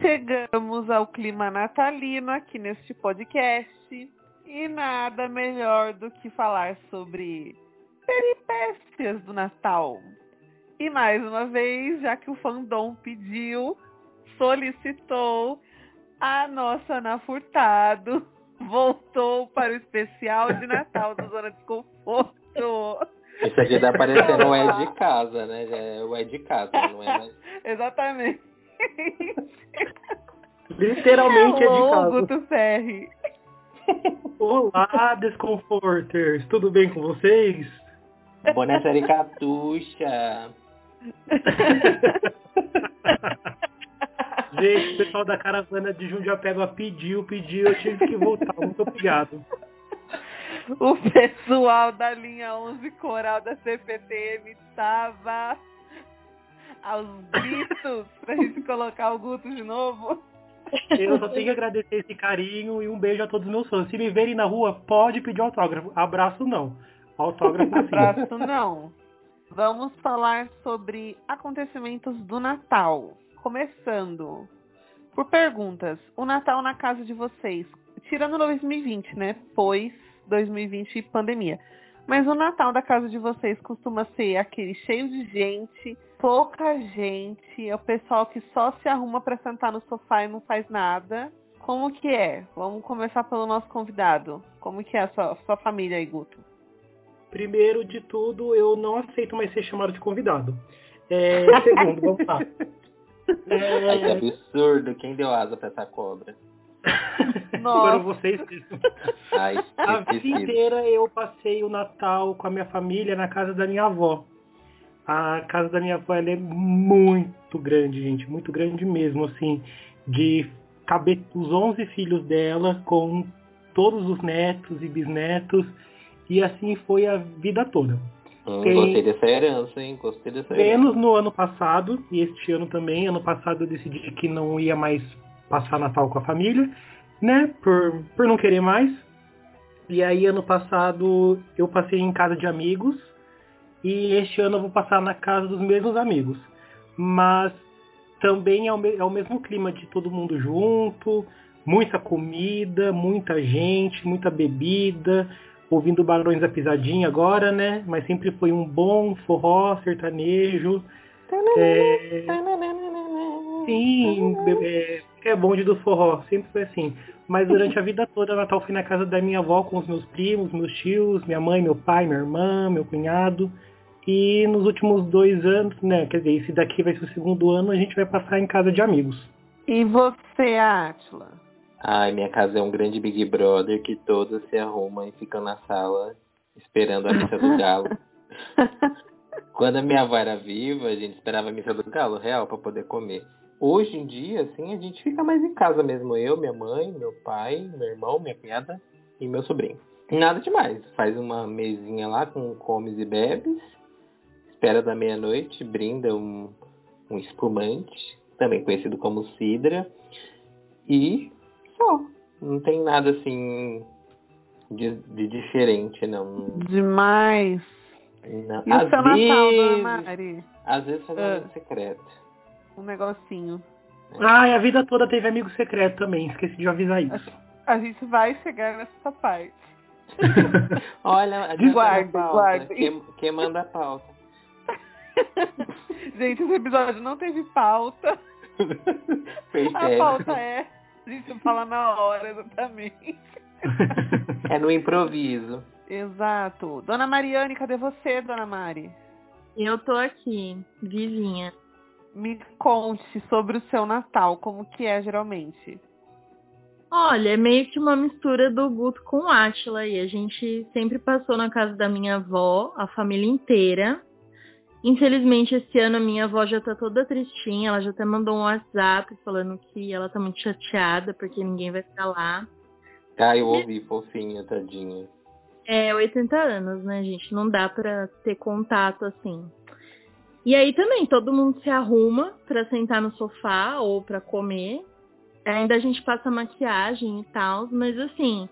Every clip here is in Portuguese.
Chegamos ao clima natalino aqui neste podcast. E nada melhor do que falar sobre peripécias do Natal. E mais uma vez, já que o fandom pediu, solicitou, a nossa Ana Furtado voltou para o especial de Natal do Zona Desconforto. Isso aqui tá parecendo um é de casa, né? É o é de casa, não é mais. Exatamente. Literalmente é de Alô, casa. Guto Ferri. Olá, Descomforters! Tudo bem com vocês? Boné Catuxa. Gente, o pessoal da caravana de Jundiapeba pediu, pediu, eu tive que voltar. Muito obrigado. O pessoal da linha 11 coral da CPTM estava aos gritos pra gente colocar o Guto de novo. Eu só tenho que agradecer esse carinho e um beijo a todos os meus fãs. Se me verem na rua, pode pedir autógrafo. Abraço não. Autógrafo. Abraço não. Vamos falar sobre acontecimentos do Natal. Começando por perguntas. O Natal na casa de vocês, tirando 2020, né? Pois 2020 e pandemia. Mas o Natal da casa de vocês costuma ser aquele cheio de gente, pouca gente, é o pessoal que só se arruma para sentar no sofá e não faz nada. Como que é? Vamos começar pelo nosso convidado. Como que é a sua, sua família aí, Guto? Primeiro de tudo, eu não aceito mais ser chamado de convidado. É, segundo, vamos lá. Ai, que É, absurdo. Quem deu asa pra essa cobra? foram Nossa. vocês mesmo. Ai, A vida inteira eu passei o Natal com a minha família na casa da minha avó. A casa da minha avó ela é muito grande, gente, muito grande mesmo, assim, de caber os 11 filhos dela com todos os netos e bisnetos, e assim foi a vida toda. Hum, Tem- Gostei dessa herança, hein? Gostei dessa herança. Menos no ano passado, e este ano também. Ano passado eu decidi que não ia mais passar Natal com a família, né? Por, por não querer mais. E aí ano passado eu passei em casa de amigos. E este ano eu vou passar na casa dos mesmos amigos. Mas também é o, é o mesmo clima de todo mundo junto, muita comida, muita gente, muita bebida, ouvindo Barões da Pisadinha agora, né? Mas sempre foi um bom forró sertanejo. É, sim, é, é bonde do forró, sempre foi assim. Mas durante a vida toda, Natal fui na casa da minha avó com os meus primos, meus tios, minha mãe, meu pai, minha irmã, meu cunhado. E nos últimos dois anos, né? Quer dizer, esse daqui vai ser o segundo ano, a gente vai passar em casa de amigos. E você, Átila? Ai, minha casa é um grande Big Brother que todos se arrumam e ficam na sala esperando a missa do galo. Quando a minha avó era viva, a gente esperava a missa do galo real para poder comer. Hoje em dia, assim, a gente fica mais em casa mesmo. Eu, minha mãe, meu pai, meu irmão, minha cunhada e meu sobrinho. Nada demais. Faz uma mesinha lá com comes e bebes. Espera da meia-noite, brinda um, um espumante, também conhecido como cidra. E só. Não tem nada assim de, de diferente, não. Demais. não. E o Às seu Natal, dona vezes, Mari? às vezes faz um Ah. amigo secreto. Um negocinho. Ah, e a vida toda teve amigo secreto também, esqueci de avisar isso. A gente vai chegar nessa parte. Olha, a pauta. guarde. Quem, quem manda a pauta? gente, esse episódio não teve pauta. Fez A pauta é. A gente fala na hora, exatamente. É no improviso. Exato. Dona Mariane, cadê você, Dona Mari? Eu tô aqui, vizinha. Me conte sobre o seu Natal, como que é geralmente. Olha, é meio que uma mistura do Guto com o Átila. E a gente sempre passou na casa da minha avó, a família inteira. Infelizmente, esse ano a minha avó já tá toda tristinha. Ela já até mandou um WhatsApp falando que ela tá muito chateada porque ninguém vai ficar lá. Ah, eu ouvi, fofinha, tadinha. É, 80 anos, né, gente? Não dá pra ter contato assim. E aí também, todo mundo se arruma pra sentar no sofá ou pra comer. Ainda a gente passa maquiagem e tal, mas assim,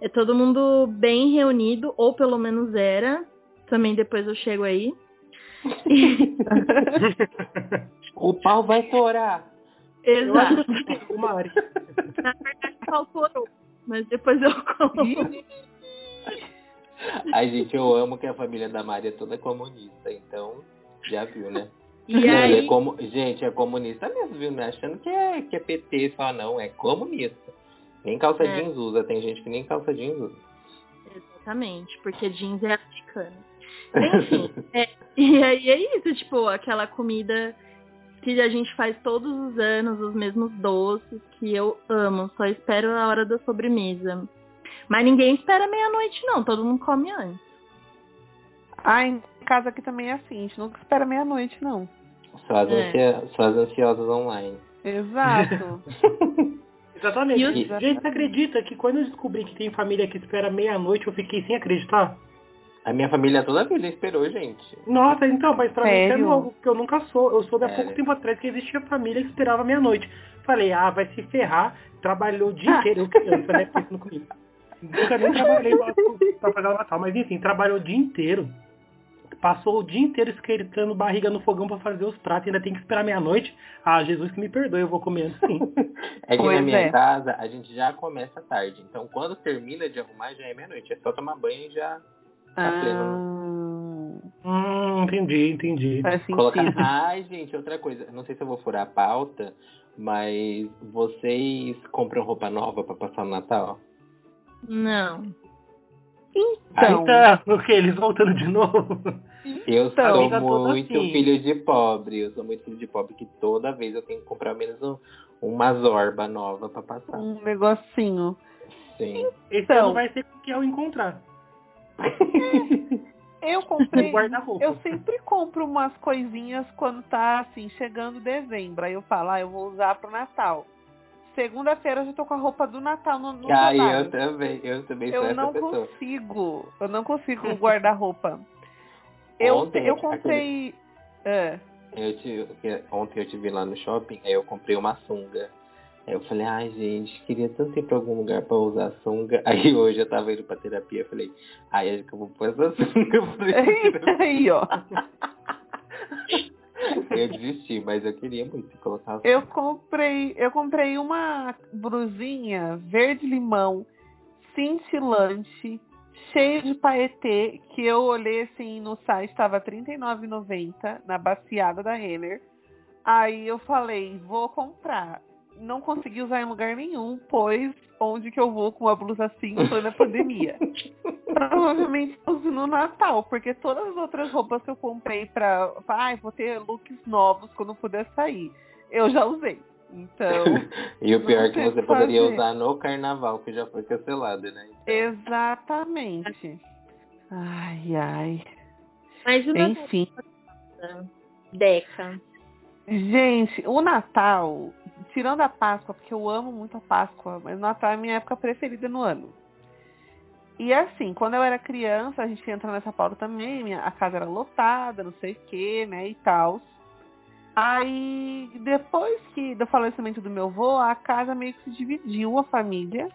É todo mundo bem reunido, ou pelo menos era. Também depois eu chego aí. O pau vai torar. Eu acho Exato. o Mari. Na verdade, calculou. Mas depois eu coloco. Ai, gente, eu amo que a família da Mari é toda comunista, então já viu, né? E ele aí, é como... Gente, é comunista mesmo, viu? Não é achando que é, que é PT só, não. É comunista. Nem calça É. jeans usa. Tem gente que nem calça jeans usa. exatamente, porque jeans é africano. Enfim, é, e aí é isso, tipo, aquela comida que a gente faz todos os anos, os mesmos doces, que eu amo, só espero a hora da sobremesa. Mas ninguém espera meia-noite, não, todo mundo come antes. Ah, em casa aqui também é assim, a gente nunca espera meia-noite, não. Só as, É. ansia- só as ansiosas online. Exato. Exatamente. E os- Gente, você acredita que quando eu descobri que tem família que espera meia-noite, eu fiquei sem acreditar? A minha família toda a vida esperou, gente. Nossa, então, mas pra mim é Sério? novo, porque eu nunca sou. Eu soube há É. pouco tempo atrás que existia família que esperava meia-noite. Falei, ah, vai se ferrar, trabalhou o dia inteiro, eu criança, né? Pensando comigo. Nunca nem trabalhei pra pagar o Natal, mas enfim, trabalhou o dia inteiro. Passou o dia inteiro esquentando barriga no fogão pra fazer os pratos, ainda tem que esperar meia-noite. Ah, Jesus que me perdoe, eu vou comer antes sim. É que Pois na minha é. casa a gente já começa tarde. Então quando termina de arrumar já é meia-noite. É só tomar banho e já tá pleno. ah, hum, entendi, entendi. faz sentido. Colocar. Ai, gente, outra coisa. Não sei se eu vou furar a pauta, mas vocês compram roupa nova pra passar no Natal? Não. Então, Então, o que? Eles voltando de novo? Eu Então, sou muito assim. filho de pobre. Eu sou muito filho de pobre que toda vez eu tenho que comprar menos um, uma zorba nova pra passar. um negocinho. Sim. Esse Então. ano vai ser com que eu encontrar. Eu No comprei. Eu sempre compro umas coisinhas quando tá assim, chegando dezembro. Aí eu falo, ah, eu vou usar pro Natal. Segunda-feira eu já tô com a roupa do Natal no, no Ai, armário. eu também. Eu também sou Eu não pessoa. consigo. Eu não consigo guardar roupa. Eu, Ontem, eu aquele- comprei. É. Eu te, ontem eu te vi lá no shopping, aí eu comprei uma sunga. Aí eu falei, ai gente, queria tanto ir pra algum lugar pra usar sunga. Aí hoje eu tava indo pra terapia, eu falei, ai, acho que eu vou pôr essa sunga. Aí, ó. Eu desisti, mas eu queria muito colocar a Eu comprei, eu comprei uma brusinha verde limão, cintilante, cheio de paetê, que eu olhei assim no site, estava R$ 39,90 na baciada da Renner. Aí eu falei, vou comprar. Não consegui usar em lugar nenhum, pois onde que eu vou com uma blusa assim foi na pandemia. Provavelmente uso no Natal, porque todas as outras roupas que eu comprei pra. Ai, vou ter looks novos quando puder sair. Eu já usei. Então, E o pior é que você sei poderia fazer. usar no carnaval, que já foi cancelado, né? exatamente. Ai, ai. Mas o Natal, Enfim. Deca. Gente, o Natal, tirando a Páscoa, porque eu amo muito a Páscoa, mas Natal é a minha época preferida no ano. E assim, quando eu era criança, a gente entra nessa pauta também, minha, a casa era lotada, não sei o que, né, e tal. Aí, depois que do falecimento do meu avô, a casa meio que se dividiu, a família.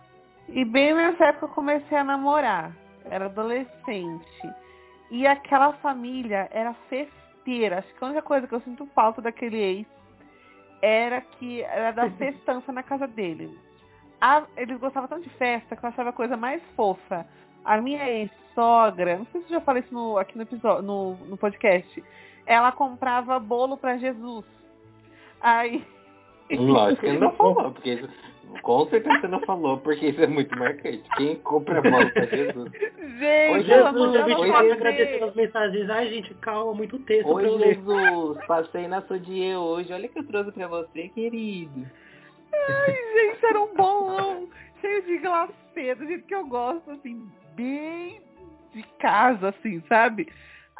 E bem nessa época eu comecei a namorar. Era adolescente. E aquela família era festeira. Acho que a única coisa que eu sinto falta daquele ex era que era da festança na casa dele. A- eles gostavam tanto de festa que eu achava a coisa mais fofa. A minha ex-sogra, não sei se eu já falei isso no- aqui no, episódio, no, no podcast, ela comprava bolo pra Jesus. Aí. Lógico que não falou, porque com certeza você não falou, porque isso é muito marcante. Quem compra bola pra Jesus? Gente, Oi, Jesus, a Oi, pode fazer. agradecer as mensagens. Ai, gente, calma, muito texto pra Oi, eu ler. Jesus, passei na sua dia hoje. Olha o que eu trouxe pra você, querido. Ai, gente, era um bolão cheio de glacê, do jeito que eu gosto, assim, bem de casa, assim, sabe?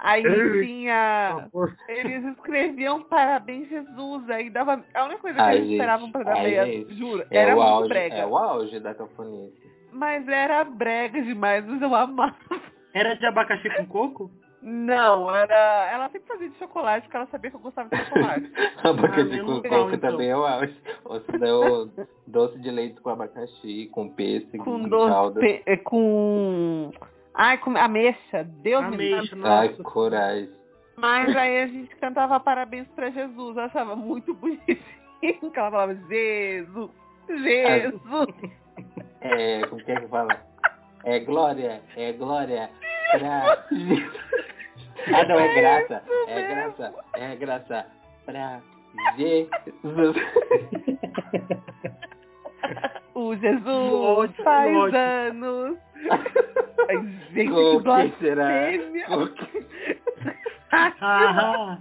Aí Ei. tinha. Eles escreviam parabéns Jesus, aí dava. A única coisa que Ai, eles gente, esperavam pra dar ai, meia, gente, juro, É era o, muito auge, brega. é o auge da cafonice. Mas era brega demais, mas eu amava. Era de abacaxi com coco? Não, era. Ela sempre fazia de chocolate porque ela sabia que eu gostava de chocolate. A boca Ah, menos coco então. também é o auge. Ou se não, doce de leite com abacaxi, com pêssego, com com doce. calda. pe- é, Com. Ai, com ameixa. Deus me. Ameixa, Ai, nossa. coragem. Mas aí a gente cantava parabéns pra Jesus. Eu achava muito bonitinho. Que ela falava Jesus, Jesus. É, como que é que fala? É glória, é glória pra Jesus. Ah, não, é graça. É mesmo. graça, é graça pra Jesus. O Jesus faz anos. Ai, gente, que blasfêmia. O que- Ah,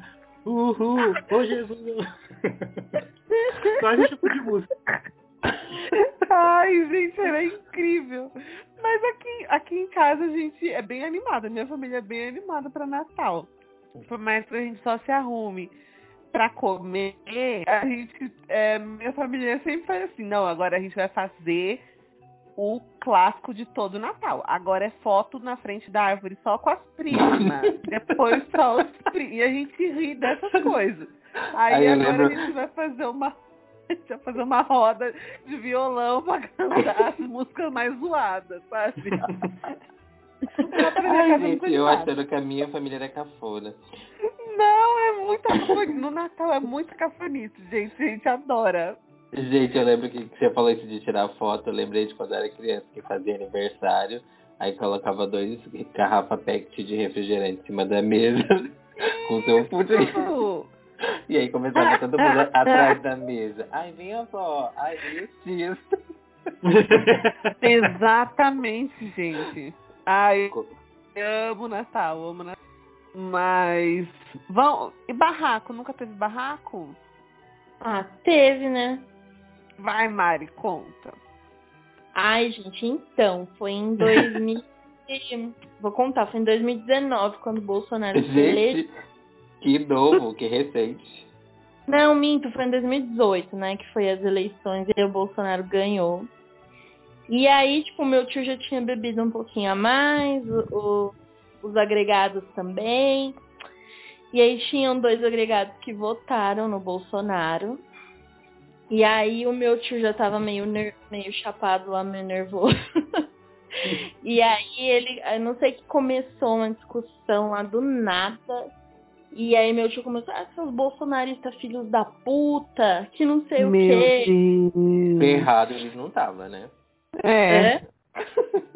uhul, ô Jesus. Só esse tipo de música. Ai, gente, era incrível. Mas aqui, aqui em casa a gente é bem animada. Minha família é bem animada pra Natal. Por mais que a gente só se arrume pra comer, a gente. é, minha família sempre faz assim, não, agora a gente vai fazer o clássico de todo Natal. Agora é foto na frente da árvore só com as primas. Depois só os primos. E a gente ri dessas coisas. Aí, Aí agora lembro- a gente vai fazer uma. A gente vai fazer uma roda de violão pra cantar as músicas mais zoadas, sabe? Ai, gente, eu achando que a minha família era cafona. Não, é muita cafonice. No Natal é muita cafonice, gente. A gente adora. Gente, eu lembro que você falou isso de tirar foto, eu lembrei de quando eu era criança que fazia aniversário, aí colocava dois garrafa packet de refrigerante em cima da mesa com seu pudim. Tudo. E aí começava todo mundo atrás da mesa. Ai, vem a avó, ai, vem os tios. Exatamente, gente. Ai, eu amo Natal, amo Natal. Mas. Vão. E barraco? Nunca teve barraco? Ah, teve, né? Vai, Mari, conta. Ai, gente, então, foi em 2000. e- Vou contar, foi em 2019, quando o Bolsonaro se elegeu. Gente, que novo, que recente. Não, minto, foi em 2018, né? Que foi as eleições e o Bolsonaro ganhou. E aí, tipo, meu tio já tinha bebido um pouquinho a mais, o- o- os agregados também. E aí tinham dois agregados que votaram no Bolsonaro. E aí o meu tio já tava meio, ner- meio chapado lá, meio nervoso. e aí ele, eu não sei que começou uma discussão lá do nada. E aí meu tio começou, ah, seus bolsonaristas filhos da puta, que não sei o quê. Deus. Errado eles não tava, né? É. É?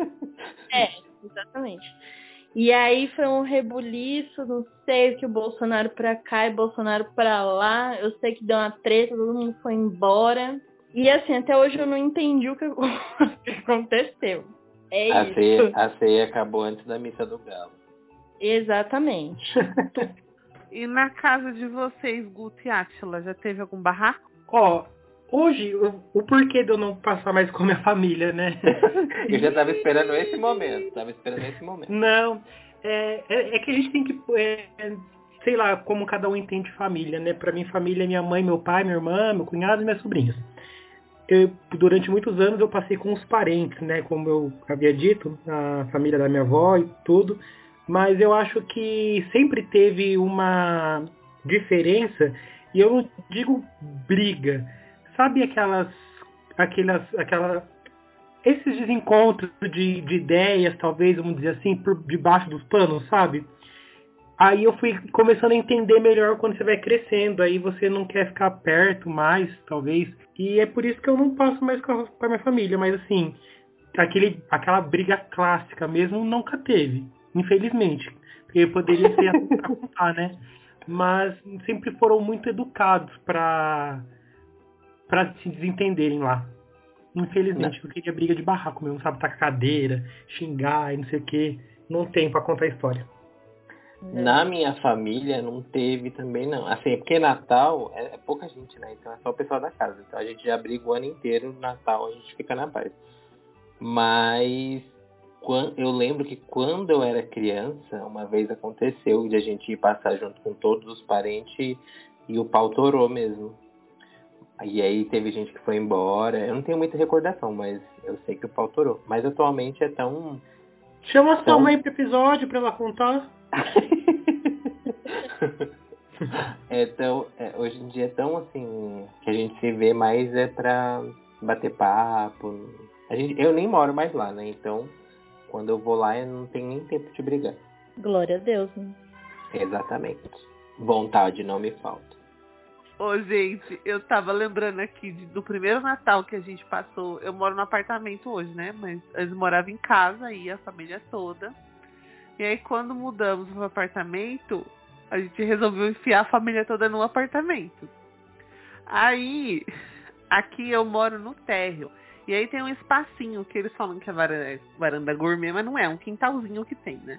É, exatamente. E aí foi um rebuliço, não sei, que o Bolsonaro pra cá e Bolsonaro pra lá. Eu sei que deu uma treta, todo mundo foi embora. E assim, até hoje eu não entendi o que, o aconteceu. É A isso. ceia, a ceia acabou antes da missa do galo. Exatamente. E na casa de vocês, Guto e Átila, já teve algum barraco? Ó, hoje, o, o porquê de eu não passar mais com a minha família, né? Eu já tava esperando esse momento. Tava esperando esse momento. Não, é, é, é que a gente tem que, é, sei lá, como cada um entende família, né? Pra mim, família é minha mãe, meu pai, minha irmã, meu cunhado e minhas sobrinhas. Eu, durante muitos anos eu passei com os parentes, né? Como eu havia dito, a família da minha avó e tudo. Mas eu acho que sempre teve uma diferença, e eu não digo briga. Sabe aquelas. aquelas. aquela esses desencontros de, de ideias, talvez, vamos dizer assim, por debaixo dos panos, sabe? Aí eu fui começando a entender melhor quando você vai crescendo, aí você não quer ficar perto mais, talvez. E é por isso que eu não passo mais com a, com a minha família, mas assim, aquele, aquela briga clássica mesmo nunca teve, infelizmente. Porque poderia ser pra contar, né? Mas sempre foram muito educados pra, pra se desentenderem lá. Infelizmente, eu queria briga de barraco mesmo, sabe? Tacar cadeira, xingar e não sei o que. Não tem pra contar a história. Na minha família não teve também, não. Assim, porque Natal é, é pouca gente, né? Então é só o pessoal da casa. Então a gente já briga o ano inteiro, no Natal a gente fica na paz. Mas quan- eu lembro que quando eu era criança, uma vez aconteceu de a gente ir passar junto com todos os parentes e o pau torou mesmo. E aí teve gente que foi embora. Eu não tenho muita recordação, mas eu sei que o pau torou. Mas atualmente é tão Chama sua Então- mãe pro episódio pra ela contar. é tão, é, hoje em dia é tão assim que a gente se vê mais é pra bater papo. A gente, eu nem moro mais lá, né? Então, quando eu vou lá, eu não tenho nem tempo de brigar. Glória a Deus, né? Exatamente. Vontade não me falta. Ô, gente, eu tava lembrando aqui de- do primeiro Natal que a gente passou. Eu moro no apartamento hoje, né? Mas eles moravam em casa aí, a família toda. E aí, quando mudamos pro apartamento, a gente resolveu enfiar a família toda no apartamento. Aí, aqui eu moro no térreo. E aí tem um espacinho que eles falam que é varanda, varanda gourmet, mas não é, é um quintalzinho que tem, né?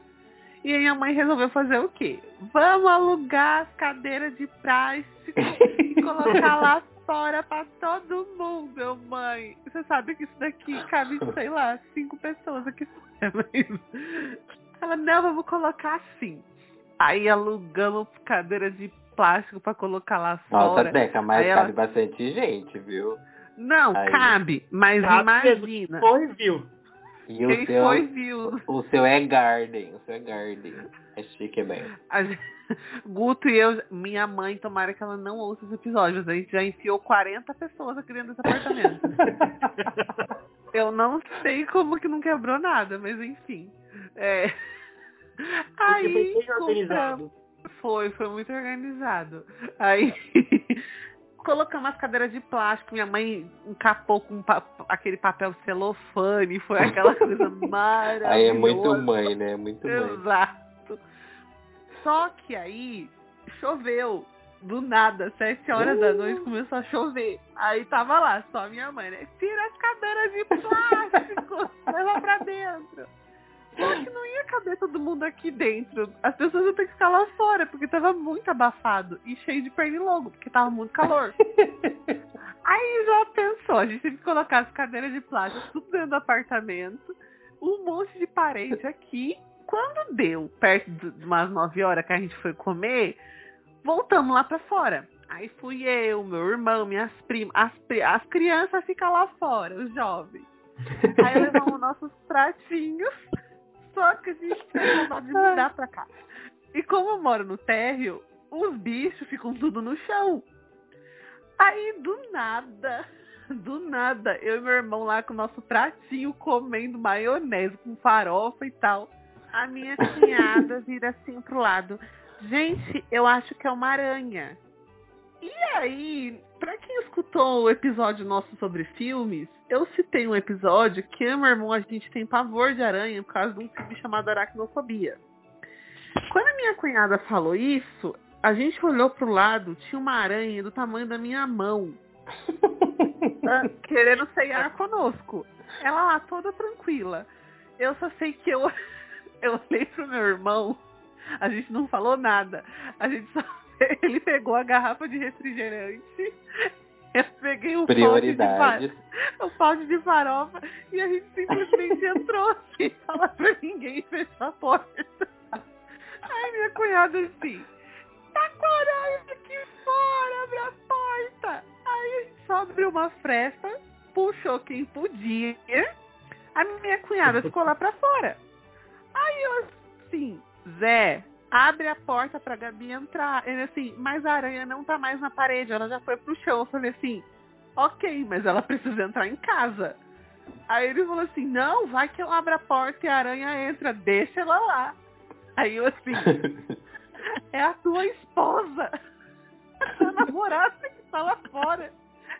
E aí a mãe resolveu fazer o quê? Vamos alugar as cadeiras de plástico e colocar lá fora pra todo mundo, mãe. Você sabe que isso daqui cabe, sei lá, cinco pessoas aqui fora. Mas... Ela, não, vamos colocar assim. Aí alugamos cadeiras de plástico pra colocar lá Nossa, fora. Deca, mas Aí cabe ela- bastante gente, viu? Não, Aí. cabe, mas Cabe imagina. Foi, viu? E Quem o seu, foi, viu. o seu é Garden, o seu é Garden. É chique, é bem. A gente- Guto e eu, minha mãe, tomara que ela não ouça os episódios. A gente já enfiou 40 pessoas aqui dentro desse apartamento. eu não sei como que não quebrou nada, mas enfim. É. Aí, foi, foi muito organizado. Aí colocamos as cadeiras de plástico, minha mãe encapou com pa- aquele papel celofane, foi aquela coisa maravilhosa. Aí é muito mãe, né? Muito mãe. Exato. Só que aí choveu. Do nada, sete horas da noite começou a chover. Aí tava lá, só minha mãe, né? Tira as cadeiras de plástico, leva pra dentro. Só que não ia caber todo mundo aqui dentro. As pessoas iam ter que ficar lá fora, porque tava muito abafado e cheio de pernilongo, porque tava muito calor. Aí já pensou, a gente teve que colocar as cadeiras de plástico tudo dentro do apartamento, um monte de parede aqui. Quando deu perto de umas 9 horas que a gente foi comer, voltamos lá pra fora. Aí fui eu, meu irmão, minhas primas, as, as crianças ficam lá fora, os jovens. Aí levamos nossos pratinhos, só que a gente tem vontade de mudar pra cá. E como eu moro no térreo, os bichos ficam tudo no chão. Aí do nada, do nada, eu e meu irmão lá com o nosso pratinho comendo maionese com farofa e tal. A minha cunhada vira assim pro lado. Gente, eu acho que é uma aranha. E aí, pra quem escutou o episódio nosso sobre filmes, eu citei um episódio que eu e meu irmão a gente tem pavor de aranha por causa de um filme chamado Aracnofobia. Quando a minha cunhada falou isso, a gente olhou pro lado, tinha uma aranha do tamanho da minha mão, ah, querendo ceiar conosco. Ela lá toda tranquila. Eu só sei que eu, eu olhei pro meu irmão, a gente não falou nada. A gente só. Ele pegou a garrafa de refrigerante. Eu peguei o pote de, Prioridade. fa- o pote de farofa e a gente simplesmente entrou sem falar pra ninguém e fechou a porta. Aí minha cunhada assim, tá aranha aqui fora, abre a porta. Aí a gente só abriu uma fresta, puxou quem podia. A minha cunhada ficou lá pra fora. Aí eu assim, Zé, abre a porta pra Gabi entrar. Ele assim, mas a aranha não tá mais na parede, ela já foi pro chão. Eu falei assim, ok, mas ela precisa entrar em casa. Aí ele falou assim, não, vai que eu abro a porta e a aranha entra, deixa ela lá. Aí eu assim, é a tua esposa. A namorada que tá lá fora.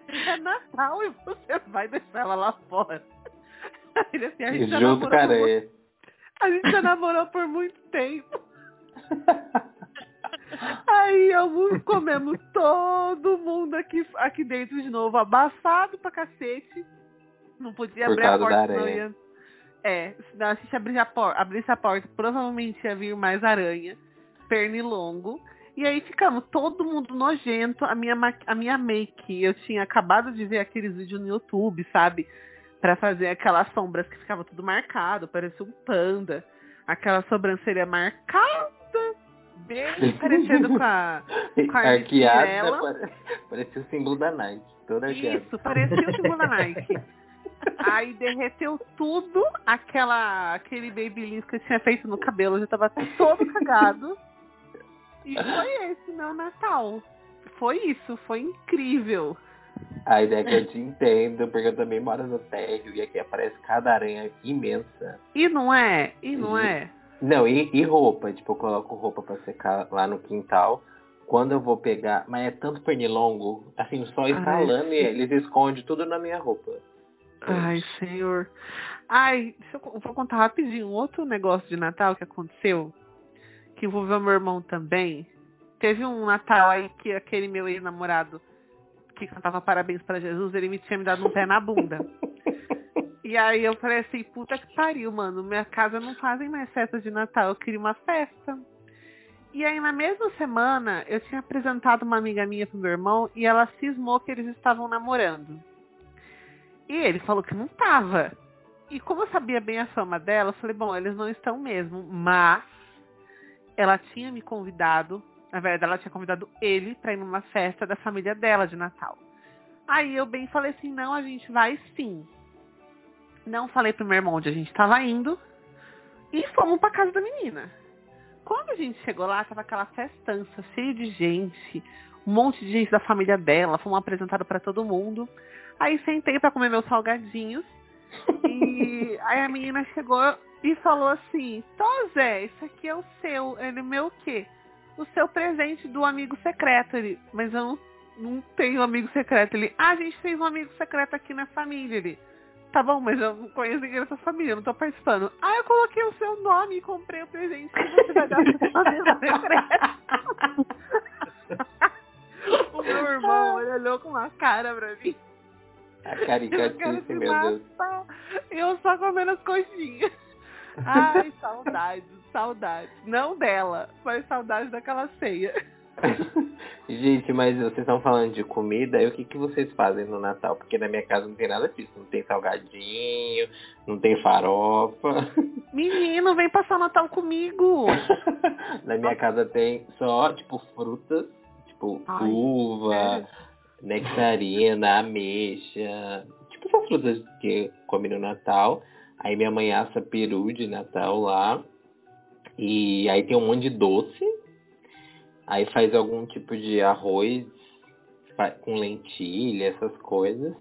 É Natal e você vai deixar ela lá fora. Aí ele assim, a gente já Junto namorou por a gente já namorou por muito tempo. Aí eu comemos todo mundo aqui, aqui dentro de novo, abafado pra cacete. Não podia Por abrir a porta, senão aranha. ia. É, se a gente abrir a por- abrisse a porta, provavelmente ia vir mais aranha, pernilongo. E aí ficamos todo mundo nojento. A minha, ma- a minha make, eu tinha acabado de ver aqueles vídeos no YouTube, sabe? Pra fazer aquelas sombras que ficava tudo marcado, parecia um panda. Aquela sobrancelha marcada, bem parecendo com a. com a Arqueada, pare- parecia o símbolo da Nike. Toda arqueada. Isso, parecia o símbolo da Nike. Aí derreteu tudo, aquela, aquele babyliss que eu tinha feito no cabelo já tava todo cagado. E foi esse meu Natal. Foi isso, foi incrível. A ideia é que eu te entendo, porque eu também moro no térreo e aqui aparece cada aranha imensa. E não é? E não é? Não, e, e roupa, tipo, eu coloco roupa pra secar lá no quintal. Quando eu vou pegar, mas é tanto pernilongo, assim, só instalando e eles escondem tudo na minha roupa. Ai, senhor. Ai, deixa eu, vou contar rapidinho um outro negócio de Natal que aconteceu, que envolveu meu irmão também. Teve um Natal aí que aquele meu ex-namorado que cantava parabéns para Jesus, ele me tinha me dado um pé na bunda. E aí eu falei assim, puta que pariu, mano. Minha casa não fazem mais festa de Natal, eu queria uma festa. E aí na mesma semana eu tinha apresentado uma amiga minha pro meu irmão e ela cismou que eles estavam namorando. E ele falou que não tava. E como eu sabia bem a fama dela, eu falei, bom, eles não estão mesmo, mas ela tinha me convidado, na verdade ela tinha convidado ele para ir numa festa da família dela de Natal. Aí eu bem falei assim, não, a gente vai sim. Não falei pro meu irmão onde a gente estava indo e fomos pra casa da menina. Quando a gente chegou lá, tava aquela festança cheia de gente, um monte de gente da família dela, fomos apresentados para todo mundo. Aí sentei para comer meus salgadinhos e aí a menina chegou e falou assim: Tô Zé, isso aqui é o seu. Ele, meu o quê? O seu presente do amigo secreto. Ele, mas eu não, não tenho amigo secreto. Ele, ah, a gente fez um amigo secreto aqui na família. Ele, tá bom, mas eu não conheço ninguém dessa família, não tô participando. Ah, eu coloquei o seu nome e comprei o presente que você vai dar o meu irmão, ele olhou com uma cara pra mim. A caricatice, meu Deus. Eu só comendo as coxinhas. Ai, saudades, saudades. Não dela, mas saudades daquela ceia. Gente, mas vocês estão falando de comida, e o que, que vocês fazem no Natal? Porque na minha casa não tem nada disso. Não tem salgadinho, não tem farofa. Menino, vem passar o Natal comigo. na minha casa tem só, tipo, frutas, tipo, Ai, uva, sério? nectarina, ameixa. Tipo essas frutas que come no Natal. Aí minha mãe assa peru de Natal lá. E aí tem um monte de doce. Aí faz algum tipo de arroz com lentilha, essas coisas.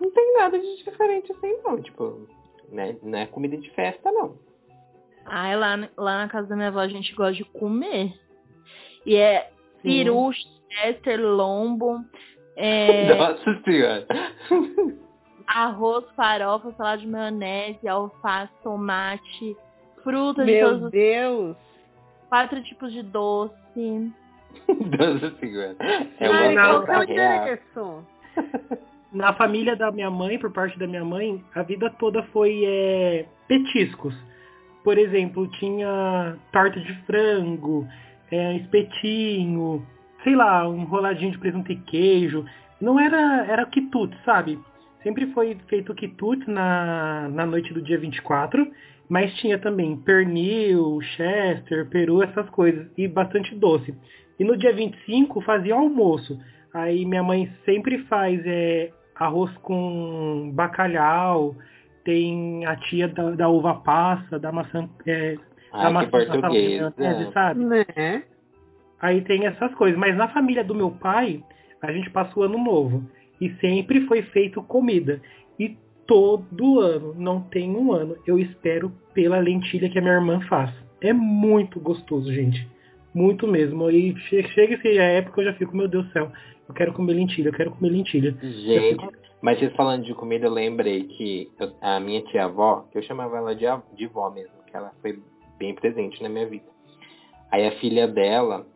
Não tem nada de diferente assim não, tipo, né? Não é comida de festa não. Ai, lá, lá na casa da minha avó a gente gosta de comer. E é peru, chester, lombo, é, Nossa senhora. arroz, farofa, salada de maionese, alface, tomate, frutas de Meu todos os Deus. quatro tipos de doce. Nossa senhora. É Ai, uma não, que é o coisa real. endereço? Na família da minha mãe, por parte da minha mãe, a vida toda foi é, petiscos. Por exemplo, tinha torta de frango, é, espetinho, sei lá, um roladinho de presunto e queijo. Não era, era quitute, sabe? Sempre foi feito quitute na, na noite do dia 24, mas tinha também pernil, chester, peru, essas coisas, e bastante doce. E no dia 25 fazia almoço. Aí minha mãe sempre faz é, arroz com bacalhau, tem a tia da, da uva passa, da maçã, é, da Ai, que maçã português. maionese, né? sabe? Né? Aí tem essas coisas. Mas na família do meu pai, a gente passa o ano novo. E sempre foi feito comida. Todo ano, não tem um ano, eu espero pela lentilha que a minha irmã faz. É muito gostoso, gente. Muito mesmo. E che- chega essa época eu já fico, meu Deus do céu, eu quero comer lentilha, eu quero comer lentilha. Gente, mas vocês falando de comida, eu lembrei que a minha tia-avó, que eu chamava ela de, de vó mesmo, que ela foi bem presente na minha vida. Aí a filha dela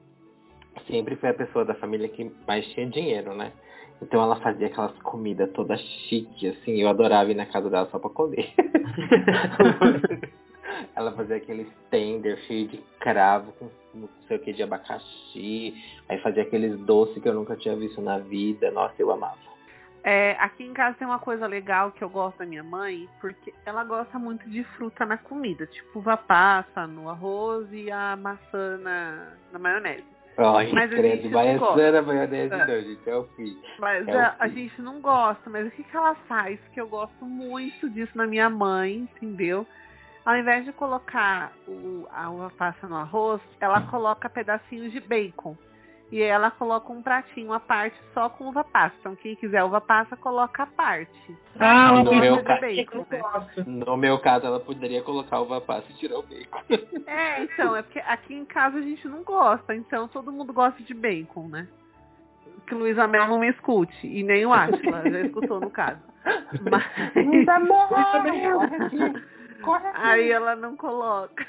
sempre foi a pessoa da família que mais tinha dinheiro, né? Então ela fazia aquelas comidas todas chique, assim, eu adorava ir na casa dela só pra comer. ela fazia aquele tender cheio de cravo com não sei o que de abacaxi, aí fazia aqueles doces que eu nunca tinha visto na vida. Nossa, eu amava. É, aqui em casa tem uma coisa legal que eu gosto da minha mãe, porque ela gosta muito de fruta na comida, tipo uva passa no arroz e a maçã na, na maionese. Mas a credo, gente não vai gosta. É. não, gente, é o fim. Mas É o a, a gente não gosta. Mas o que, que ela faz? Que eu gosto muito disso na minha mãe, entendeu? Ao invés de colocar o, a uva passa no arroz, ela coloca pedacinhos de bacon. E ela coloca um pratinho à parte só com uva passa. Então quem quiser uva passa, coloca à parte. Ah, No meu tem ca- bacon, né? No meu caso, ela poderia colocar uva passa e tirar o bacon. É, então, é porque aqui em casa a gente não gosta, então todo mundo gosta de bacon, né? Que o Luiz Amel não me escute, e nem o Atila, já escutou no caso. Mas Tá Corre aqui. Corre aqui. aí ela não coloca.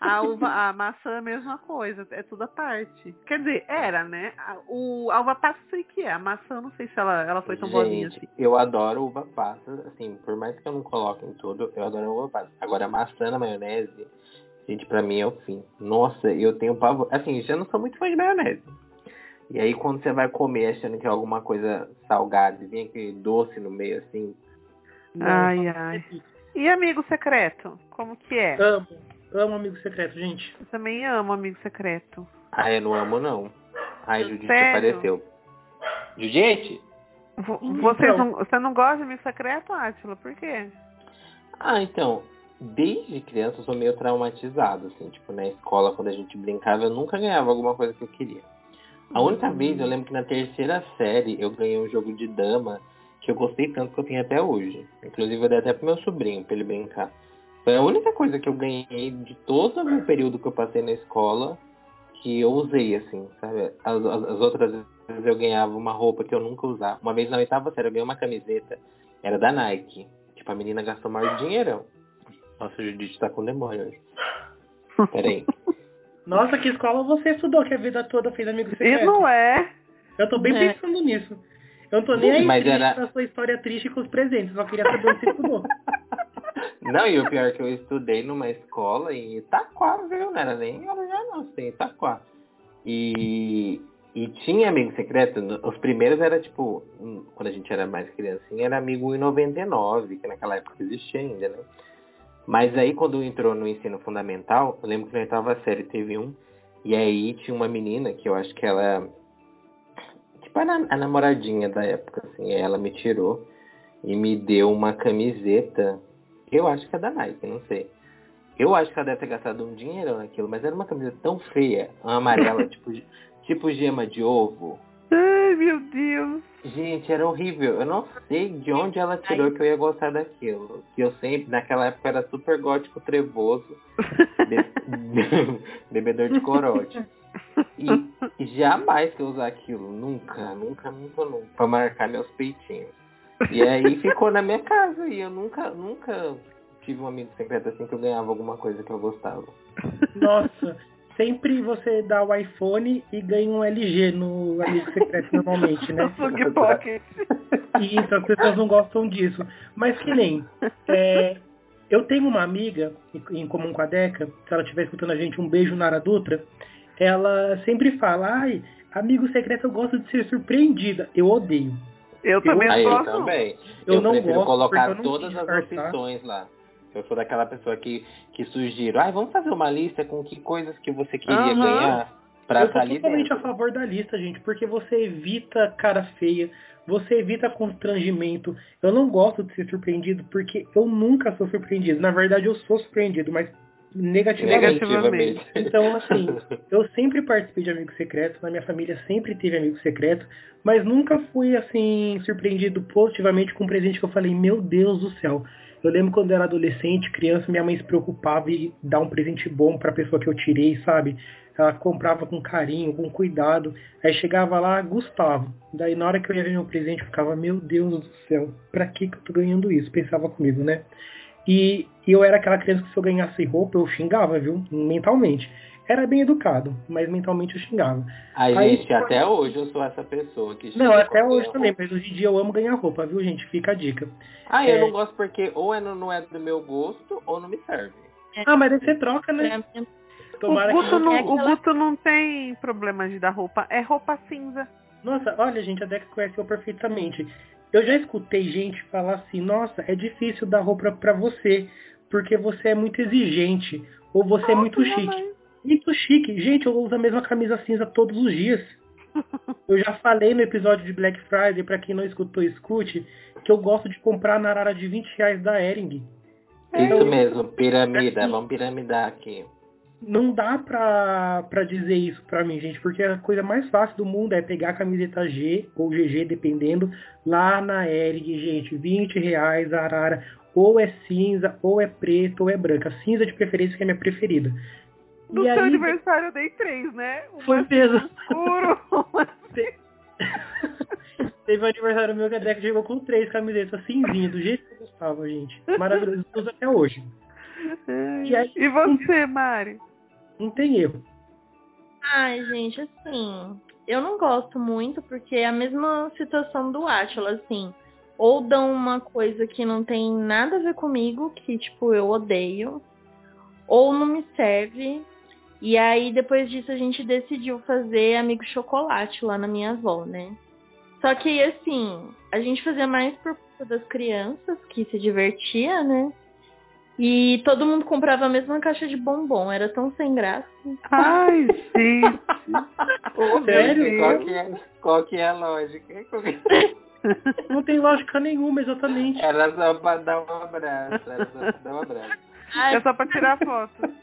A uva, a maçã é a mesma coisa, é tudo à parte. Quer dizer, era, né? A, o, a uva passa eu sei que é, a maçã eu não sei se ela, ela foi tão boazinha Gente, assim. eu adoro uva passa, assim, por mais que eu não coloque em tudo, eu adoro uva passa. Agora, maçã na maionese, gente, pra mim é o fim. Nossa, eu tenho pavor. Assim, já não sou muito fã de maionese. E aí, quando você vai comer achando que é alguma coisa salgada e vem aquele doce no meio, assim, Ai, ai. E amigo secreto? Como que é? Amo, amo amigo secreto, gente. Eu também amo amigo secreto. ah, eu não amo, não. Ai, Judite Sério? apareceu. Judite? Então. Vocês não, você não gosta de amigo secreto, Átila? Por quê? Ah, então, desde criança eu sou meio traumatizado, assim, tipo, na escola, quando a gente brincava, eu nunca ganhava alguma coisa que eu queria. A única vez, eu lembro que na terceira série, eu ganhei um jogo de dama que eu gostei tanto que eu tenho até hoje. Inclusive, eu dei até pro meu sobrinho, pra ele brincar. Foi a única coisa que eu ganhei de todo o meu período que eu passei na escola que eu usei, assim, sabe? As, as- as outras vezes eu ganhava uma roupa que eu nunca usava. Uma vez na oitava série eu ganhei uma camiseta, era da Nike. Tipo, a menina gastou maior dinheirão. Nossa, o Judite tá com demônio hoje. Peraí. Nossa, que escola você estudou que a vida toda fez amigo E secreto? não é. Eu tô bem É. pensando nisso. Eu não tô nem aí Mas era- sua história triste com os presentes. Só queria saber onde você estudou. Não, e o pior é que eu estudei numa escola em Itaquá, viu? Não era nem em Arujá, não, sei, Itaquá. E, e tinha amigo secreto, os primeiros era tipo, quando a gente era mais criancinha, era amigo em 99, que naquela época existia ainda, né? Mas aí quando entrou no ensino fundamental, eu lembro que na oitava série teve um, e aí tinha uma menina que eu acho que ela, tipo, era a namoradinha da época, assim, ela me tirou e me deu uma camiseta eu acho que é da Nike, não sei. Eu acho que ela deve ter gastado um dinheiro naquilo, mas era uma camiseta tão feia, uma amarela, tipo, tipo gema de ovo. Ai, meu Deus. Gente, era horrível. Eu não sei de onde ela tirou que eu ia gostar daquilo. Que eu sempre, naquela época, era super gótico trevoso, be- bebedor de corote. E, e jamais que eu usar aquilo. Nunca, nunca, nunca, nunca. Pra marcar meus peitinhos. E aí ficou na minha casa. E eu nunca, nunca tive um amigo secreto assim que eu ganhava alguma coisa que eu gostava. Nossa, sempre você dá o iPhone e ganha um LG no amigo secreto normalmente, né? Samsung Pocket. E isso, as pessoas não gostam disso. Mas que nem. é, eu tenho uma amiga em- em comum com a Deca, se ela estiver escutando a gente, um beijo, Nara Dutra. Ela sempre fala, ai, amigo secreto, eu gosto de ser surpreendida. Eu odeio. Eu também Aí não eu gosto. também. Eu Eu, não prefiro gosto, colocar eu todas as opções lá. Eu sou daquela pessoa que, que sugiro, ai, vamos fazer uma lista com que coisas que você queria Aham. ganhar pra eu estar ali totalmente dentro. a favor da lista, gente, porque você evita cara feia, você evita constrangimento. Eu não gosto de ser surpreendido porque eu nunca sou surpreendido. Na verdade, eu sou surpreendido, mas negativamente. Negativamente. Então, assim, eu sempre participei de amigo secreto, na minha família sempre teve amigo secreto, mas nunca fui, assim, surpreendido positivamente com um presente que eu falei, meu Deus do céu. Eu lembro quando eu era adolescente, criança, minha mãe se preocupava em dar um presente bom pra pessoa que eu tirei, sabe? Ela comprava com carinho, com cuidado. Aí chegava lá, Gustavo. Daí na hora que eu ia ver meu presente, eu ficava, meu Deus do céu, pra que que eu tô ganhando isso? Pensava comigo, né? E, eu era aquela criança que se eu ganhasse roupa, eu xingava, viu? Mentalmente. Era bem educado, mas mentalmente eu xingava. Ai, Aí gente, foi- até hoje eu sou essa pessoa que Não, chega até hoje também, roupa. mas hoje em dia eu amo ganhar roupa, viu, gente? Fica a dica. Ah, eu É. não gosto porque ou é no- não é do meu gosto ou não me serve. Ah, mas aí você troca, É né? a minha- Tomara o Guto, que não, é o Guto não tem problema de dar roupa. É roupa cinza. Nossa, olha, gente, a Deca conhece eu perfeitamente. Eu já escutei gente falar assim, nossa, é difícil dar roupa pra você, porque você é muito exigente, ou você é muito Nossa, chique. mãe. Muito chique. Gente, eu uso a mesma camisa cinza todos os dias. Eu já falei no episódio de Black Friday, pra quem não escutou, escute, que eu gosto de comprar na arara de 20 reais da Ering. Isso mesmo, piramida. Vamos piramidar aqui. Não dá pra, pra dizer isso pra mim, gente, porque a coisa mais fácil do mundo é pegar a camiseta G ou GG, dependendo, lá na Ering, gente, 20 reais a arara. Ou é cinza, ou é preto, ou é branca. Cinza de preferência que é minha preferida. No E seu aí- aniversário eu dei três, né? Uma Foi mesmo. escuro, uma Teve um aniversário meu que a Deca chegou com três camisetas cinzinha, do jeito que eu gostava, gente. Maravilhoso, até hoje. E aí- E você, Mari? Não tem erro. Ai, gente, assim, eu não gosto muito porque é a mesma situação do Atila, assim. Ou dão uma coisa que não tem nada a ver comigo, que, tipo, eu odeio, ou não me serve. E aí, depois disso, a gente decidiu fazer amigo chocolate lá na minha avó, né? Só que, assim, a gente fazia mais por conta das crianças, que se divertia, né? E todo mundo comprava a mesma caixa de bombom, era tão sem graça. Ai, gente. Sério? Qual que é, qual que é a lógica? Não tem lógica nenhuma, exatamente. Era só pra dar um abraço. Era só pra dar um abraço. Ai, É só pra tirar foto.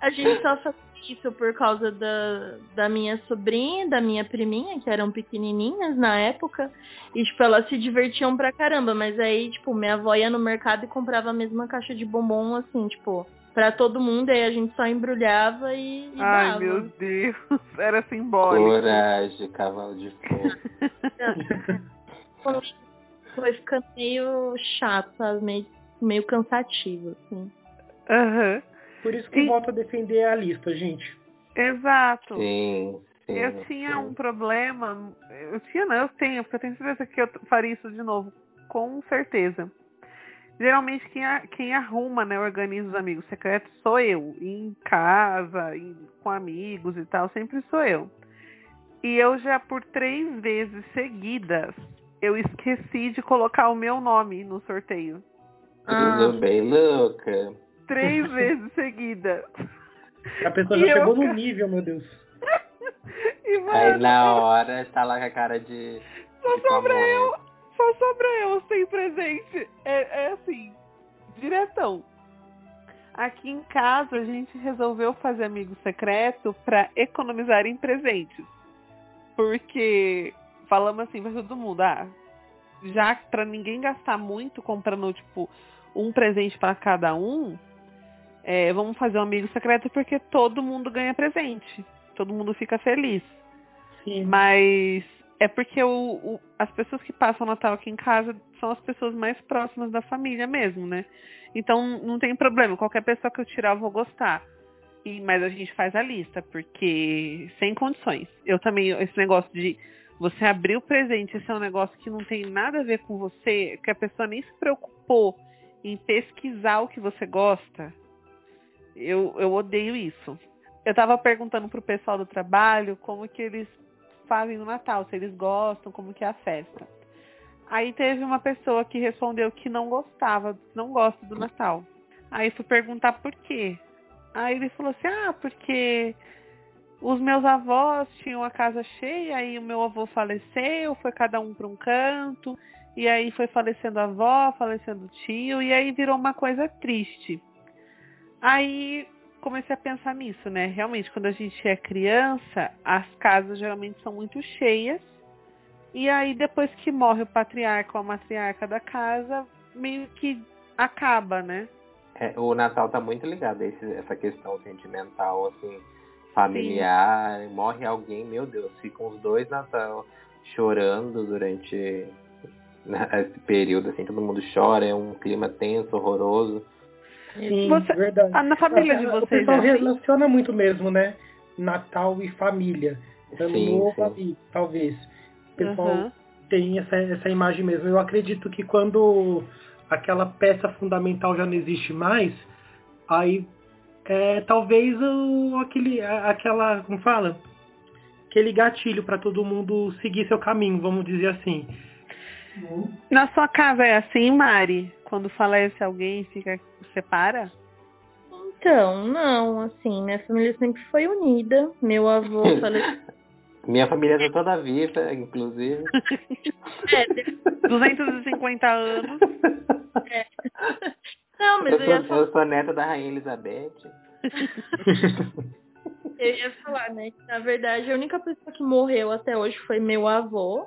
A gente só fazia isso por causa da, da minha sobrinha, da minha priminha, que eram pequenininhas na época. E, tipo, elas se divertiam pra caramba. Mas aí, tipo, minha avó ia no mercado e comprava a mesma caixa de bombom, assim, tipo, pra todo mundo. Aí a gente só embrulhava e, e Ai, dava. meu Deus. Era simbólico. Coragem, cavalo de fogo. Foi- ficando meio chato, sabe? Meio, meio cansativo, assim. Aham. Por isso que E- volto a defender a lista, gente. Exato. Sim, sim. Eu tinha sim. um problema. Eu tinha, não, eu tenho, porque eu tenho certeza que eu faria isso de novo. Com certeza. Geralmente quem, a- quem arruma, né, organiza os amigos secretos sou eu. Em casa, em- com amigos e tal, sempre sou eu. E eu já por três vezes seguidas, eu esqueci de colocar o meu nome no sorteio. Tudo bem, louca. Três vezes seguidas. A pessoa E já eu, chegou no nível, meu Deus. E, Aí mano, na hora tá lá com a cara de. Só de sobra pamonha. eu. Só sobra eu sem presente. É, é assim, diretão. Aqui em casa a gente resolveu fazer amigo secreto pra economizar em presentes. Porque falamos assim pra todo mundo, ah, já pra ninguém gastar muito comprando, tipo, um presente pra cada um, é, vamos fazer um amigo secreto porque todo mundo ganha presente. Todo mundo fica feliz. Sim. Mas é porque o, o- as pessoas que passam o Natal aqui em casa são as pessoas mais próximas da família mesmo, né? Então não tem problema. Qualquer pessoa que eu tirar eu vou gostar. E, mas a gente faz a lista, porque sem condições. Eu também, esse negócio de você abrir o presente, esse é um negócio que não tem nada a ver com você, que a pessoa nem se preocupou em pesquisar o que você gosta. Eu, eu odeio isso. Eu tava perguntando pro pessoal do trabalho como que eles fazem no Natal, se eles gostam, como que é a festa. Aí teve uma pessoa que respondeu que não gostava, não gosta do Natal. Aí fui perguntar por quê. Aí ele falou assim, ah, porque os meus avós tinham a casa cheia, aí o meu avô faleceu, foi cada um para um canto, e aí foi falecendo a avó, falecendo o tio, e aí virou uma coisa triste. Aí comecei a pensar nisso, né? Realmente, quando a gente é criança, as casas geralmente são muito cheias. E aí, depois que morre o patriarca ou a matriarca da casa, meio que acaba, né? É, o Natal tá muito ligado a esse- essa questão sentimental, assim, familiar. Morre alguém, meu Deus, ficam os dois Natal chorando durante né, esse período, assim, todo mundo chora, é um clima tenso, horroroso. Sim, Você- verdade. Ah, na família de O vocês, pessoal é assim? relaciona muito mesmo, né? Natal e família. Ano Sim, novo, amigo, talvez. O pessoal Uhum. tem essa, essa imagem mesmo. Eu acredito que quando aquela peça fundamental já não existe mais, aí é, talvez o, aquele, a- aquela, como fala? Aquele gatilho para todo mundo seguir seu caminho, vamos dizer assim. Na sua casa é assim, Mari? Quando falece alguém, fica separa? Então, não, assim, minha família sempre foi unida. Meu avô faleceu. Minha família tá toda viva, inclusive. É, 250 anos. é. Não, mas eu, eu ia, sou, eu sou neta da Rainha Elizabeth. eu ia falar, né? Que, na verdade, a única pessoa que morreu até hoje foi meu avô.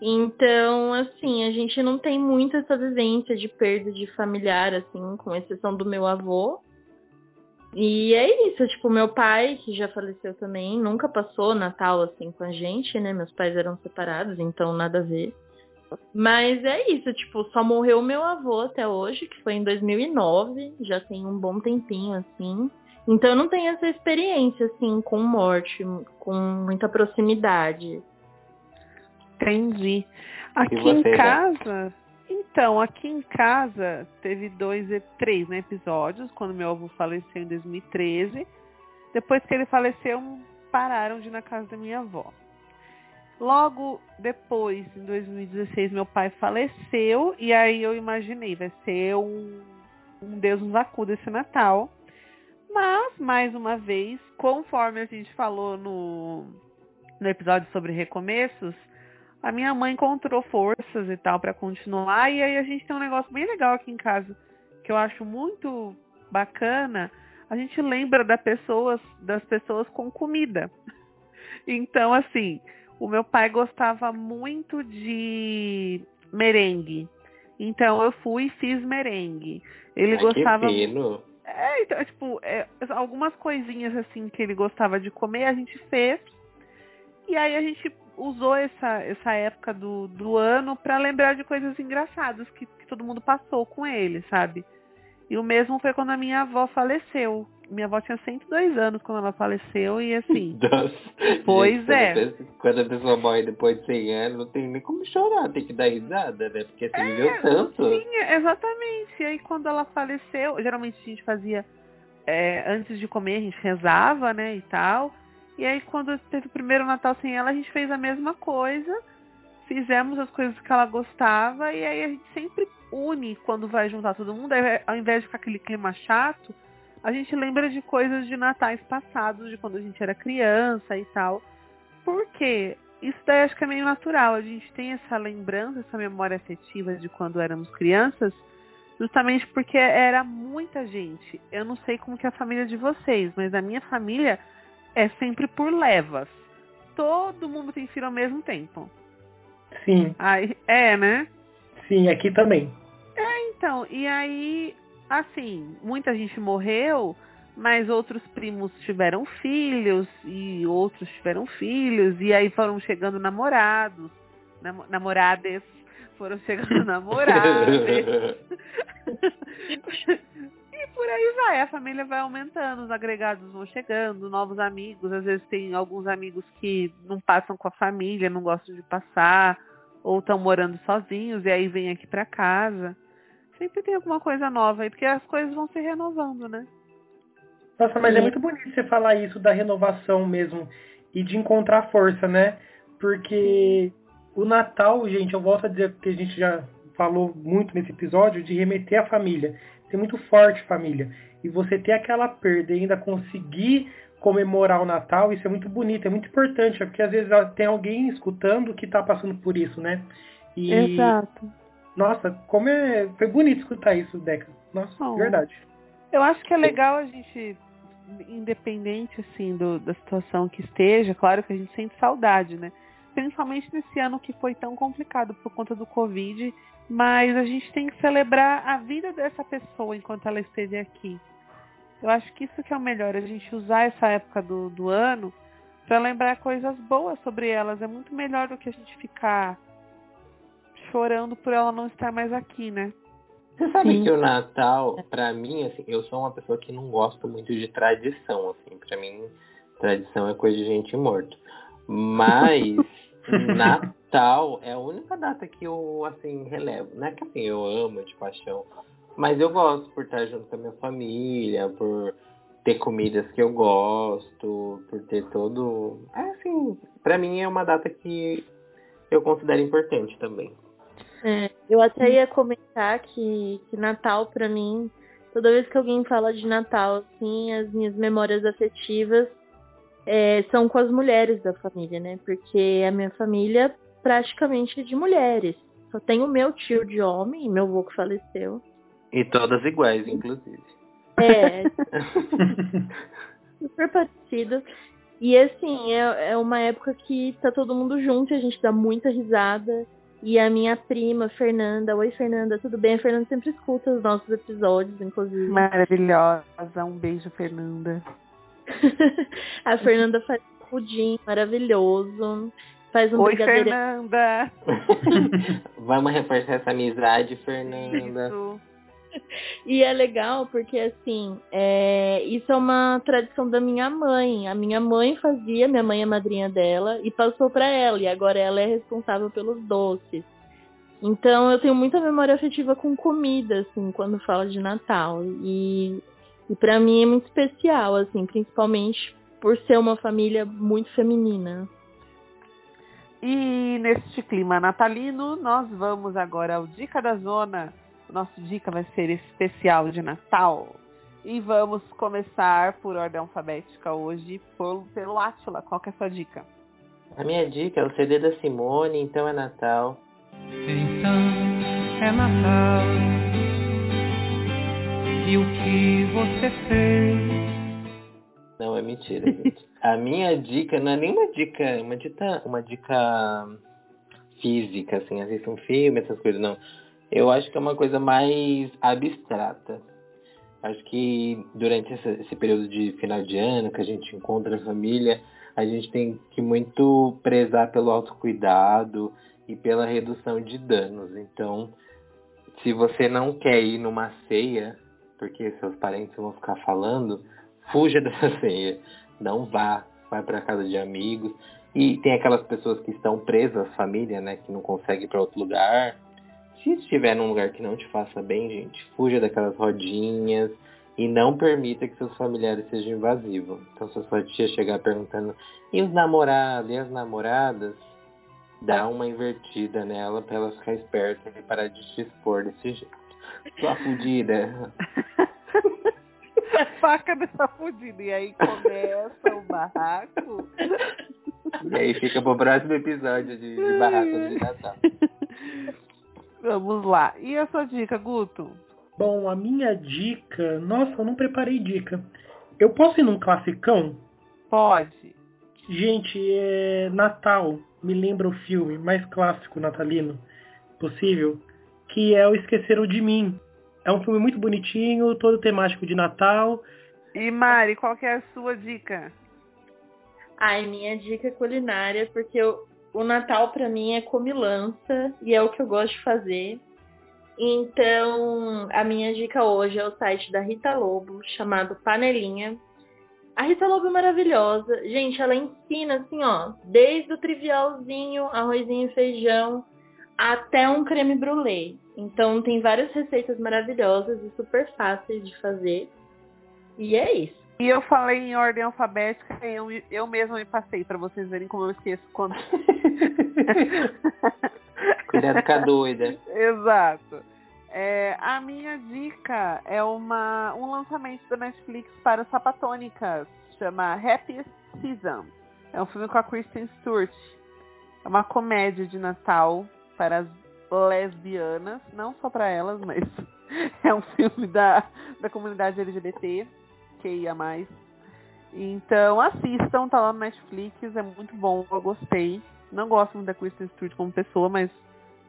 Então, assim, a gente não tem muito essa vivência de perda de familiar, assim, com exceção do meu avô. E é isso, tipo, meu pai, que já faleceu também, nunca passou Natal assim com a gente, né? Meus pais eram separados, então nada a ver. Mas é isso, tipo, só morreu meu avô até hoje, que foi em 2009, já tem um bom tempinho assim. Então eu não tenho essa experiência assim com morte, com muita proximidade. Entendi. Aqui você, em casa, então, aqui em casa teve dois, e três né, episódios, quando meu avô faleceu em 2013. Depois que ele faleceu, pararam de ir na casa da minha avó. Logo depois, em 2016, meu pai faleceu e aí eu imaginei, vai ser um, um Deus nos acuda esse Natal. Mas, mais uma vez, conforme a gente falou no, no episódio sobre recomeços, a minha mãe encontrou forças e tal para continuar e aí a gente tem um negócio bem legal aqui em casa que eu acho muito bacana. A gente lembra da pessoas, das pessoas com comida. Então, assim, o meu pai gostava muito de merengue. Então eu fui e fiz merengue. Ele Ai, gostava Que fino. é, então, tipo, é, algumas coisinhas assim que ele gostava de comer, a gente fez. E aí a gente usou essa, essa época do, do ano pra lembrar de coisas engraçadas que, que todo mundo passou com ele, sabe? E o mesmo foi quando a minha avó faleceu. Minha avó tinha 102 anos quando ela faleceu e assim. Nossa. Pois Gente, é. Quando a pessoa morre depois de 100 anos, não tem nem como chorar, tem que dar risada, né? Porque você viveu tanto. Sim, exatamente. E aí quando ela faleceu, geralmente a gente fazia é, antes de comer, a gente rezava, né, e tal. E aí quando teve o primeiro Natal sem ela, a gente fez a mesma coisa. Fizemos as coisas que ela gostava e aí a gente sempre une quando vai juntar todo mundo, aí, ao invés de ficar aquele clima chato, a gente lembra de coisas de natais passados, de quando a gente era criança e tal. Por quê? Isso daí acho que é meio natural. A gente tem essa lembrança, essa memória afetiva de quando éramos crianças, justamente porque era muita gente. Eu não sei como que é a família de vocês, mas a minha família é sempre por levas. Todo mundo tem filho ao mesmo tempo. Sim, Aí, é, né? sim, aqui também. Então, e aí, assim, muita gente morreu, mas outros primos tiveram filhos e outros tiveram filhos, e aí foram chegando namorados, namo namorades, foram chegando namoradas. e por aí vai, a família vai aumentando, os agregados vão chegando, novos amigos, às vezes tem alguns amigos que não passam com a família, não gostam de passar, ou estão morando sozinhos e aí vêm aqui pra casa. Sempre tem alguma coisa nova aí, porque as coisas vão se renovando, né? Nossa, mas é muito bonito você falar isso da renovação mesmo e de encontrar força, né? Porque o Natal, gente, eu volto a dizer que a gente já falou muito nesse episódio de remeter à família. Ser muito forte família. E você ter aquela perda e ainda conseguir comemorar o Natal, isso é muito bonito, é muito importante, é porque às vezes tem alguém escutando que tá passando por isso, né? E Exato. nossa, como é, foi bonito escutar isso, Deca. Nossa, Oh. verdade. Eu acho que é legal a gente, independente assim do, da situação que esteja, claro que a gente sente saudade, né? Principalmente nesse ano que foi tão complicado por conta do Covid, mas a gente tem que celebrar a vida dessa pessoa enquanto ela esteve aqui. Eu acho que isso que é o melhor, a gente usar essa época do, do ano para lembrar coisas boas sobre elas. É muito melhor do que a gente ficar chorando por ela não estar mais aqui, né? Você sabe Sim. que o Natal, pra mim, assim, eu sou uma pessoa que não gosto muito de tradição, assim. Pra mim, tradição é coisa de gente morto. Mas Natal é a única data que eu, assim, relevo. Não é que assim, eu amo de paixão. Mas eu gosto por estar junto com a minha família, por ter comidas que eu gosto, por ter todo. É assim, pra mim é uma data que eu considero importante também. É, eu até ia comentar que, que Natal, pra mim, Toda vez que alguém fala de Natal, assim, as minhas memórias afetivas é, são com as mulheres da família, né? Porque a minha família praticamente é de mulheres. Só tem o meu tio de homem, meu avô que faleceu. E todas iguais, inclusive. É, super parecido. E assim, é, é uma época que tá todo mundo junto, a gente dá muita risada. E a minha prima, Fernanda, oi Fernanda, tudo bem? A Fernanda sempre escuta os nossos episódios, inclusive. Maravilhosa. Um beijo, Fernanda. a Fernanda faz um pudim maravilhoso. Faz um Oi, brigadeiro. Fernanda. Vamos reforçar essa amizade, Fernanda. Isso. E é legal porque, assim, é, isso é uma tradição da minha mãe. A minha mãe fazia, minha mãe é madrinha dela, e passou para ela. E agora ela é responsável pelos doces. Então eu tenho muita memória afetiva com comida, assim, quando fala de Natal. E, e para mim é muito especial, assim, principalmente por ser uma família muito feminina. E neste clima natalino, nós vamos agora ao Dica da Zona. O nosso dica vai ser especial de Natal. E vamos começar por ordem alfabética hoje por, pelo Átila. Qual que é a sua dica? A minha dica é o CD da Simone, então é Natal. Então é Natal. E o que você fez? Não, é mentira, gente. A minha dica não é nem uma dica, uma dica, uma dica física, assim, assistir um filme, essas coisas, não. Eu acho que é uma coisa mais abstrata. Acho que durante esse período de final de ano, que a gente encontra a família, a gente tem que muito prezar pelo autocuidado e pela redução de danos. Então, se você não quer ir numa ceia, porque seus parentes vão ficar falando, fuja dessa ceia. Não vá, vai para casa de amigos. E tem aquelas pessoas que estão presas família, né, que não conseguem ir para outro lugar. Se estiver num lugar que não te faça bem, gente, fuja daquelas rodinhas e não permita que seus familiares sejam invasivos. Então, se a sua tia chegar perguntando, e os namorados, e as namoradas? Dá uma invertida nela pra ela ficar esperta e parar de te expor desse jeito. Sua fudida. Faca dessa fudida. E aí começa o barraco. E aí fica pro próximo episódio de, de Barracos de Natal. Vamos lá. E a sua dica, Guto? Bom, a minha dica. Nossa, eu não preparei dica. Eu posso ir num classicão? Pode. Gente, é Natal. Me lembra o filme mais clássico natalino possível, que é o Esqueceram de Mim. É um filme muito bonitinho, todo temático de Natal. E Mari, qual que é a sua dica? Ai, minha dica é culinária, porque eu- o Natal pra mim é comilança e é o que eu gosto de fazer. Então, a minha dica hoje é o site da Rita Lobo, chamado Panelinha. A Rita Lobo é maravilhosa. Gente, ela ensina assim, ó, desde o trivialzinho, arrozinho e feijão, até um creme brulee. Então, tem várias receitas maravilhosas e super fáceis de fazer. E é isso. E eu falei em ordem alfabética e eu, eu mesma me passei, pra vocês verem como eu esqueço quando. Cuidado com a doida. Exato. É, a minha dica é uma, um lançamento da Netflix para sapatônicas. Chama Happiest Season. É um filme com a Kristen Stewart. É uma comédia de Natal para as lesbianas. Não só para elas, mas é um filme da, da comunidade LGBT. Que ia mais. Então assistam, tá lá no Netflix, é muito bom, eu gostei. Não gosto muito da Kristen Stewart como pessoa, mas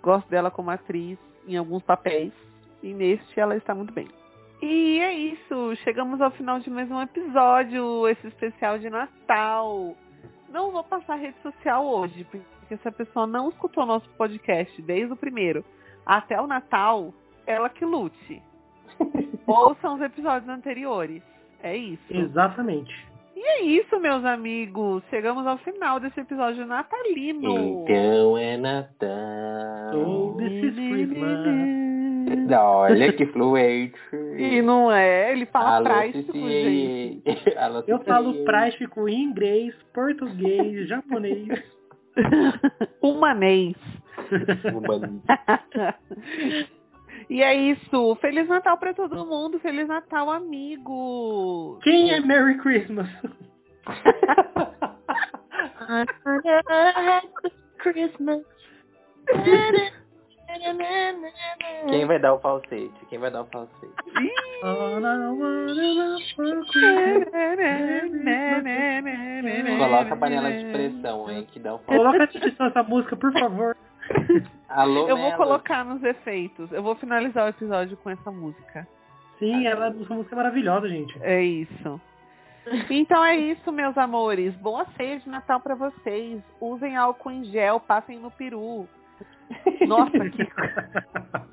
gosto dela como atriz em alguns papéis. E neste ela está muito bem. E é isso, chegamos ao final de mais um episódio, esse especial de Natal. Não vou passar rede social hoje, porque se a pessoa não escutou nosso podcast desde o primeiro até o Natal, ela que lute. Ouçam os episódios anteriores. É isso. Exatamente. E é isso, meus amigos. Chegamos ao final desse episódio natalino. Então é Natal. Oh, this is Christmas. Olha que fluente. E não é, ele fala Alô, prático, gente. Alô, Eu falo prático em inglês, português, japonês. Humanês. E é isso. Feliz Natal pra todo mundo. Feliz Natal, amigo. Quem é Merry Christmas? Christmas. Quem vai dar o falsete? Quem vai dar o falsete? Coloca a panela de pressão, hein? Que dá o falsete. Coloca a descrição essa música, por favor. Alô, Eu vou Melo. colocar nos efeitos. Eu vou finalizar o episódio com essa música. Sim, ela, essa música é maravilhosa, gente. É isso. Então é isso, meus amores. Boa ceia de Natal pra vocês. Usem álcool em gel, passem no peru. Nossa, que...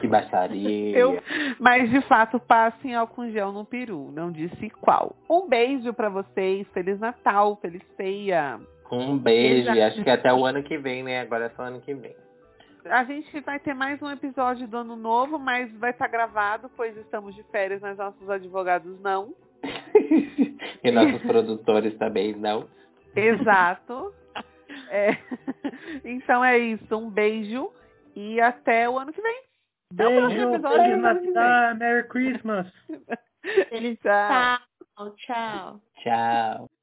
Que baixaria. Eu- Mas de fato, passem álcool gel no peru. Não disse qual. Um beijo pra vocês. Feliz Natal, feliz ceia. Um beijo. Exato. acho que até o ano que vem, né? Agora é só ano que vem. A gente vai ter mais um episódio do ano novo, mas vai estar gravado, pois estamos de férias, mas nossos advogados não. e nossos produtores também não. Exato. É. Então é isso. Um beijo e até o ano que vem. Até o próximo Beijo, episódio, Feliz. Natal, Merry Christmas. Feliz Tchau. Natal. Tchau. Tchau.